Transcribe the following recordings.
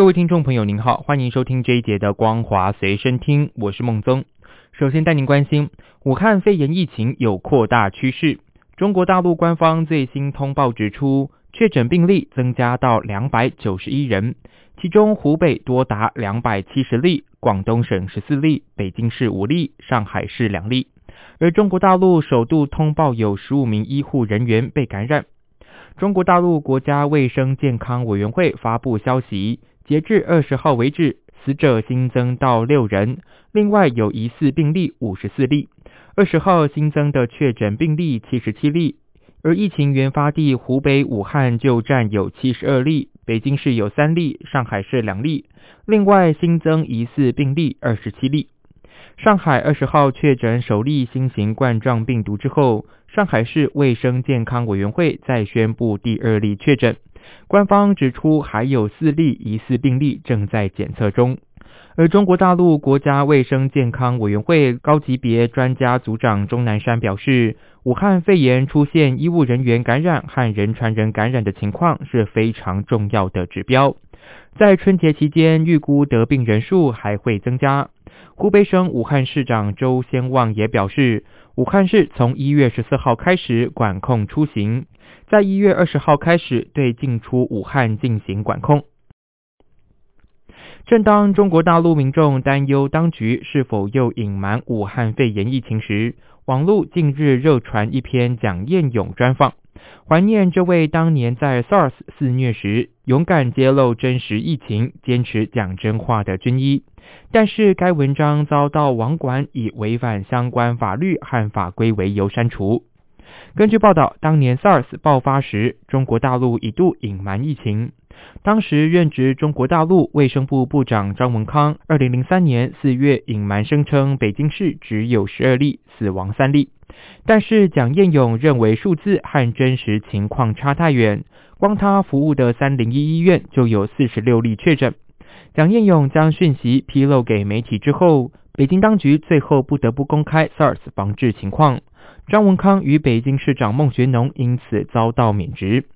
各位听众朋友，您好，欢迎收听这一节的光华随身听，我是孟宗。首先带您关心，武汉肺炎疫情有扩大趋势。中国大陆官方最新通报指出，确诊病例增加到两百九十一人，其中湖北多达两百七十例，广东省十四例，北京市五例，上海市两例。而中国大陆首度通报有十五名医护人员被感染。中国大陆国家卫生健康委员会发布消息。截至二十号为止，死者新增到六人，另外有疑似病例五十四例。二十号新增的确诊病例七十七例，而疫情原发地湖北武汉就占有七十二例，北京市有三例，上海市两例。另外新增疑似病例二十七例。上海二十号确诊首例新型冠状病毒之后，上海市卫生健康委员会再宣布第二例确诊。官方指出，还有四例疑似病例正在检测中。而中国大陆国家卫生健康委员会高级别专家组长钟南山表示，武汉肺炎出现医务人员感染和人传人感染的情况是非常重要的指标。在春节期间，预估得病人数还会增加。湖北省武汉市长周先旺也表示，武汉市从一月十四号开始管控出行。在一月二十号开始对进出武汉进行管控。正当中国大陆民众担忧当局是否又隐瞒武汉肺炎疫情时，网络近日热传一篇蒋彦勇专访，怀念这位当年在 SARS 肆虐时勇敢揭露真实疫情、坚持讲真话的军医。但是该文章遭到网管以违反相关法律和法规为由删除。根据报道，当年 SARS 爆发时，中国大陆一度隐瞒疫情。当时任职中国大陆卫生部部长张文康，二零零三年四月隐瞒声称北京市只有十二例，死亡三例。但是蒋彦勇认为数字和真实情况差太远，光他服务的三零一医院就有四十六例确诊。蒋彦勇将讯息披露给媒体之后，北京当局最后不得不公开 SARS 防治情况。张文康与北京市长孟学农因此遭到免职，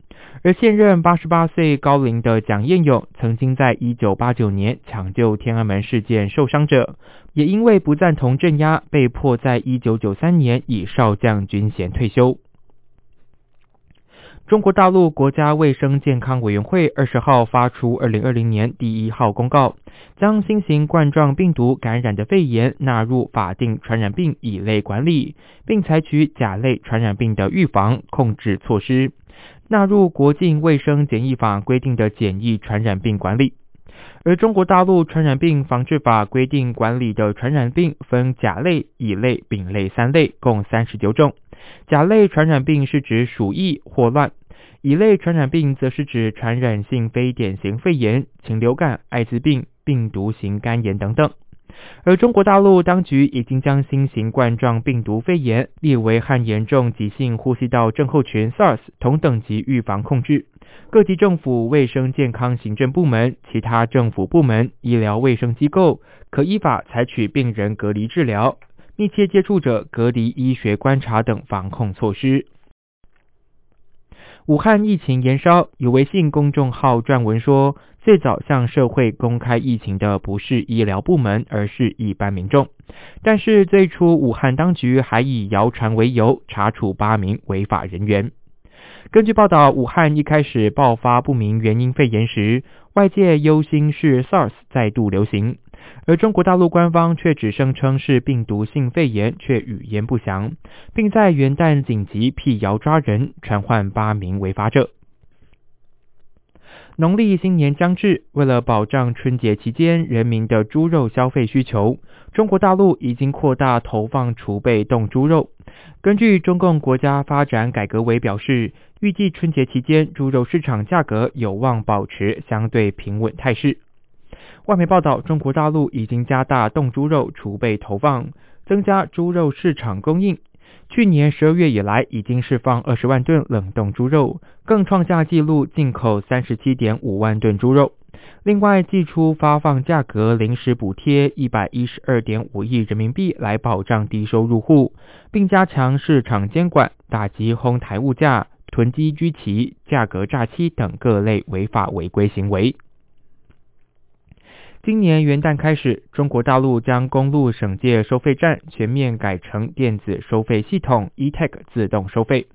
而现任八十八岁高龄的蒋彦勇，曾经在一九八九年抢救天安门事件受伤者，也因为不赞同镇压，被迫在一九九三年以少将军衔退休。中国大陆国家卫生健康委员会二十号发出二零二零年第一号公告，将新型冠状病毒感染的肺炎纳入法定传染病乙类管理，并采取甲类传染病的预防控制措施，纳入国境卫生检疫法规定的检疫传染病管理。而中国大陆传染病防治法规定管理的传染病分甲类、乙类、丙类三类，共三十九种。甲类传染病是指鼠疫、霍乱；乙类传染病则是指传染性非典型肺炎、禽流感、艾滋病、病毒型肝炎等等。而中国大陆当局已经将新型冠状病毒肺炎列为和严重急性呼吸道症候群 SARS 同等级预防控制。各级政府卫生健康行政部门、其他政府部门、医疗卫生机构可依法采取病人隔离治疗。密切接触者隔离、医学观察等防控措施。武汉疫情延烧，有微信公众号撰文说，最早向社会公开疫情的不是医疗部门，而是一般民众。但是最初，武汉当局还以谣传为由，查处八名违法人员。根据报道，武汉一开始爆发不明原因肺炎时，外界忧心是 SARS 再度流行。而中国大陆官方却只声称是病毒性肺炎，却语言不详，并在元旦紧急辟谣抓人，传唤八名违法者。农历新年将至，为了保障春节期间人民的猪肉消费需求，中国大陆已经扩大投放储备冻猪肉。根据中共国家发展改革委表示，预计春节期间猪肉市场价格有望保持相对平稳态势。外媒报道，中国大陆已经加大冻猪肉储备投放，增加猪肉市场供应。去年十二月以来，已经释放二十万吨冷冻猪肉，更创下纪录进口三十七点五万吨猪肉。另外，寄出发放价格临时补贴一百一十二点五亿人民币来保障低收入户，并加强市场监管，打击哄抬物价、囤积居奇、价格诈欺等各类违法违规行为。今年元旦开始，中国大陆将公路省界收费站全面改成电子收费系统 e-tag 自动收费。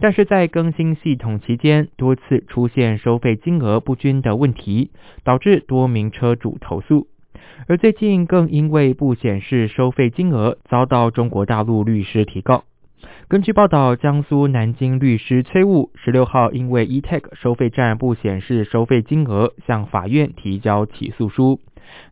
但是在更新系统期间，多次出现收费金额不均的问题，导致多名车主投诉。而最近更因为不显示收费金额，遭到中国大陆律师提告。根据报道，江苏南京律师崔悟十六号因为 e-tag 收费站不显示收费金额，向法院提交起诉书。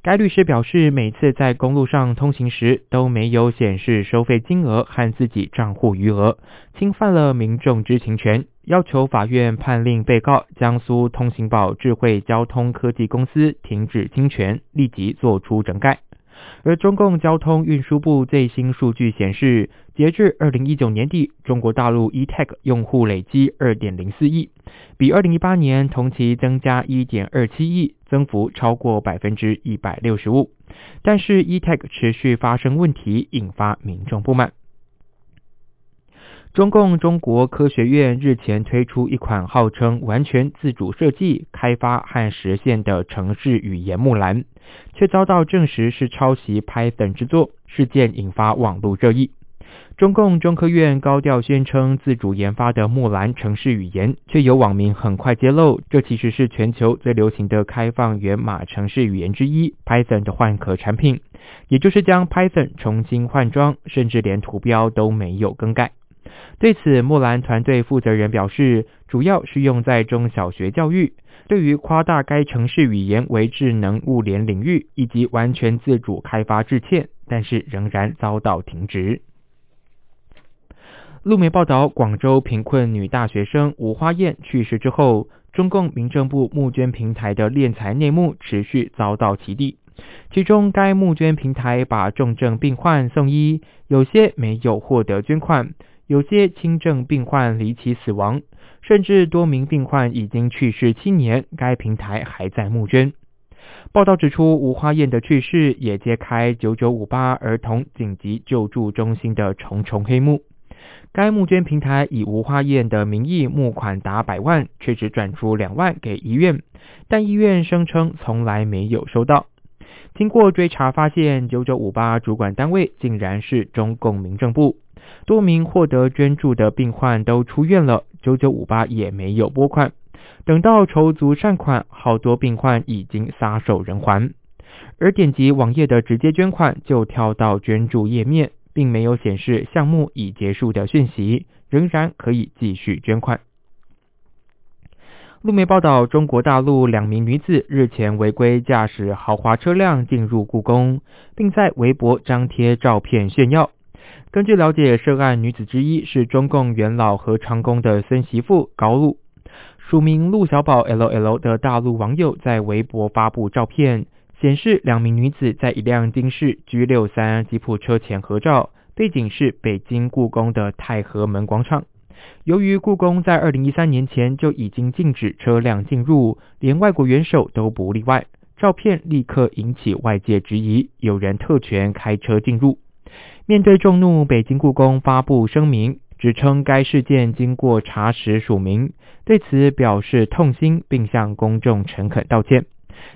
该律师表示，每次在公路上通行时都没有显示收费金额和自己账户余额，侵犯了民众知情权，要求法院判令被告江苏通行宝智慧交通科技公司停止侵权，立即作出整改。而中共交通运输部最新数据显示，截至二零一九年底，中国大陆 e-tag 用户累积二点零四亿，比二零一八年同期增加一点二七亿，增幅超过百分之一百六十五。但是 e-tag 持续发生问题，引发民众不满。中共中国科学院日前推出一款号称完全自主设计、开发和实现的城市语言木兰，却遭到证实是抄袭 Python 制作，事件引发网络热议。中共中科院高调宣称自主研发的木兰城市语言，却有网民很快揭露，这其实是全球最流行的开放源码城市语言之一 Python 的换壳产品，也就是将 Python 重新换装，甚至连图标都没有更改。对此，木兰团队负责人表示，主要是用在中小学教育。对于夸大该城市语言为智能物联领域以及完全自主开发致歉，但是仍然遭到停职。路媒报道，广州贫困女大学生吴花燕去世之后，中共民政部募捐平台的敛财内幕持续遭到起底。其中，该募捐平台把重症病患送医，有些没有获得捐款。有些轻症病患离奇死亡，甚至多名病患已经去世七年，该平台还在募捐。报道指出，吴花燕的去世也揭开九九五八儿童紧急救助中心的重重黑幕。该募捐平台以吴花燕的名义募款达百万，却只转出两万给医院，但医院声称从来没有收到。经过追查发现，九九五八主管单位竟然是中共民政部。多名获得捐助的病患都出院了，九九五八也没有拨款。等到筹足善款，好多病患已经撒手人寰。而点击网页的直接捐款，就跳到捐助页面，并没有显示项目已结束的讯息，仍然可以继续捐款。路媒报道，中国大陆两名女子日前违规驾驶豪华车辆进入故宫，并在微博张贴照片炫耀。根据了解，涉案女子之一是中共元老何长工的孙媳妇高露。署名陆小宝 LL 的大陆网友在微博发布照片，显示两名女子在一辆丁氏 G 六三吉普车前合照，背景是北京故宫的太和门广场。由于故宫在二零一三年前就已经禁止车辆进入，连外国元首都不例外，照片立刻引起外界质疑，有人特权开车进入。面对众怒，北京故宫发布声明，指称该事件经过查实署名，对此表示痛心，并向公众诚恳道歉。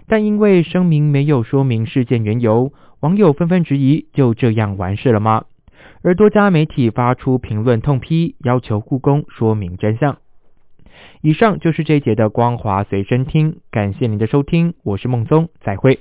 但因为声明没有说明事件缘由，网友纷纷质疑：就这样完事了吗？而多家媒体发出评论痛批，要求故宫说明真相。以上就是这一节的光华随身听，感谢您的收听，我是孟宗，再会。